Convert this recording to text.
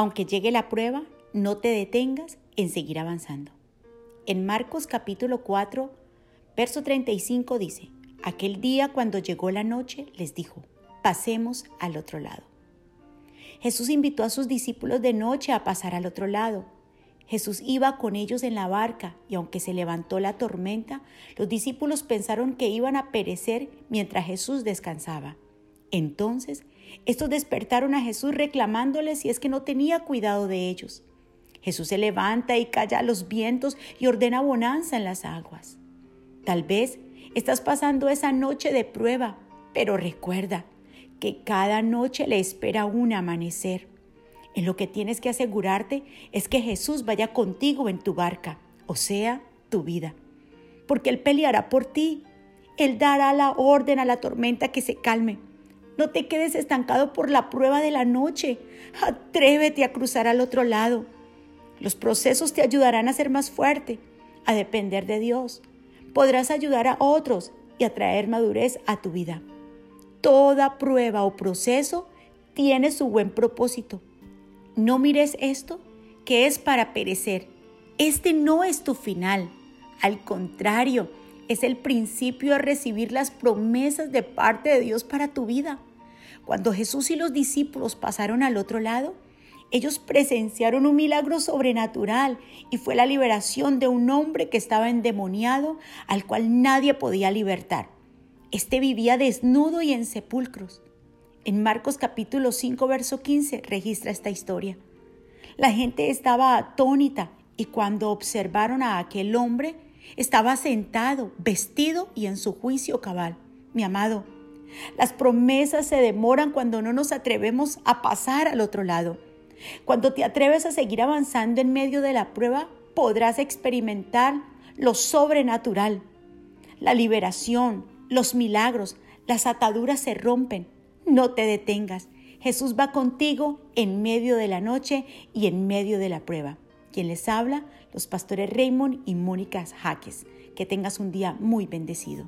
Aunque llegue la prueba, no te detengas en seguir avanzando. En Marcos capítulo 4, verso 35 dice, aquel día cuando llegó la noche les dijo, pasemos al otro lado. Jesús invitó a sus discípulos de noche a pasar al otro lado. Jesús iba con ellos en la barca y aunque se levantó la tormenta, los discípulos pensaron que iban a perecer mientras Jesús descansaba. Entonces, estos despertaron a Jesús reclamándole si es que no tenía cuidado de ellos. Jesús se levanta y calla los vientos y ordena bonanza en las aguas. Tal vez estás pasando esa noche de prueba, pero recuerda, que cada noche le espera un amanecer. En lo que tienes que asegurarte es que Jesús vaya contigo en tu barca, o sea, tu vida. Porque Él peleará por ti. Él dará la orden a la tormenta que se calme. No te quedes estancado por la prueba de la noche. Atrévete a cruzar al otro lado. Los procesos te ayudarán a ser más fuerte, a depender de Dios. Podrás ayudar a otros y a traer madurez a tu vida. Toda prueba o proceso tiene su buen propósito. No mires esto que es para perecer. Este no es tu final. Al contrario, es el principio a recibir las promesas de parte de Dios para tu vida. Cuando Jesús y los discípulos pasaron al otro lado, ellos presenciaron un milagro sobrenatural y fue la liberación de un hombre que estaba endemoniado al cual nadie podía libertar. Este vivía desnudo y en sepulcros. En Marcos capítulo 5, verso 15 registra esta historia. La gente estaba atónita y cuando observaron a aquel hombre, estaba sentado, vestido y en su juicio cabal. Mi amado, las promesas se demoran cuando no nos atrevemos a pasar al otro lado. Cuando te atreves a seguir avanzando en medio de la prueba, podrás experimentar lo sobrenatural, la liberación, los milagros, las ataduras se rompen. No te detengas. Jesús va contigo en medio de la noche y en medio de la prueba. Quien les habla, los pastores Raymond y Mónica Jaques. Que tengas un día muy bendecido.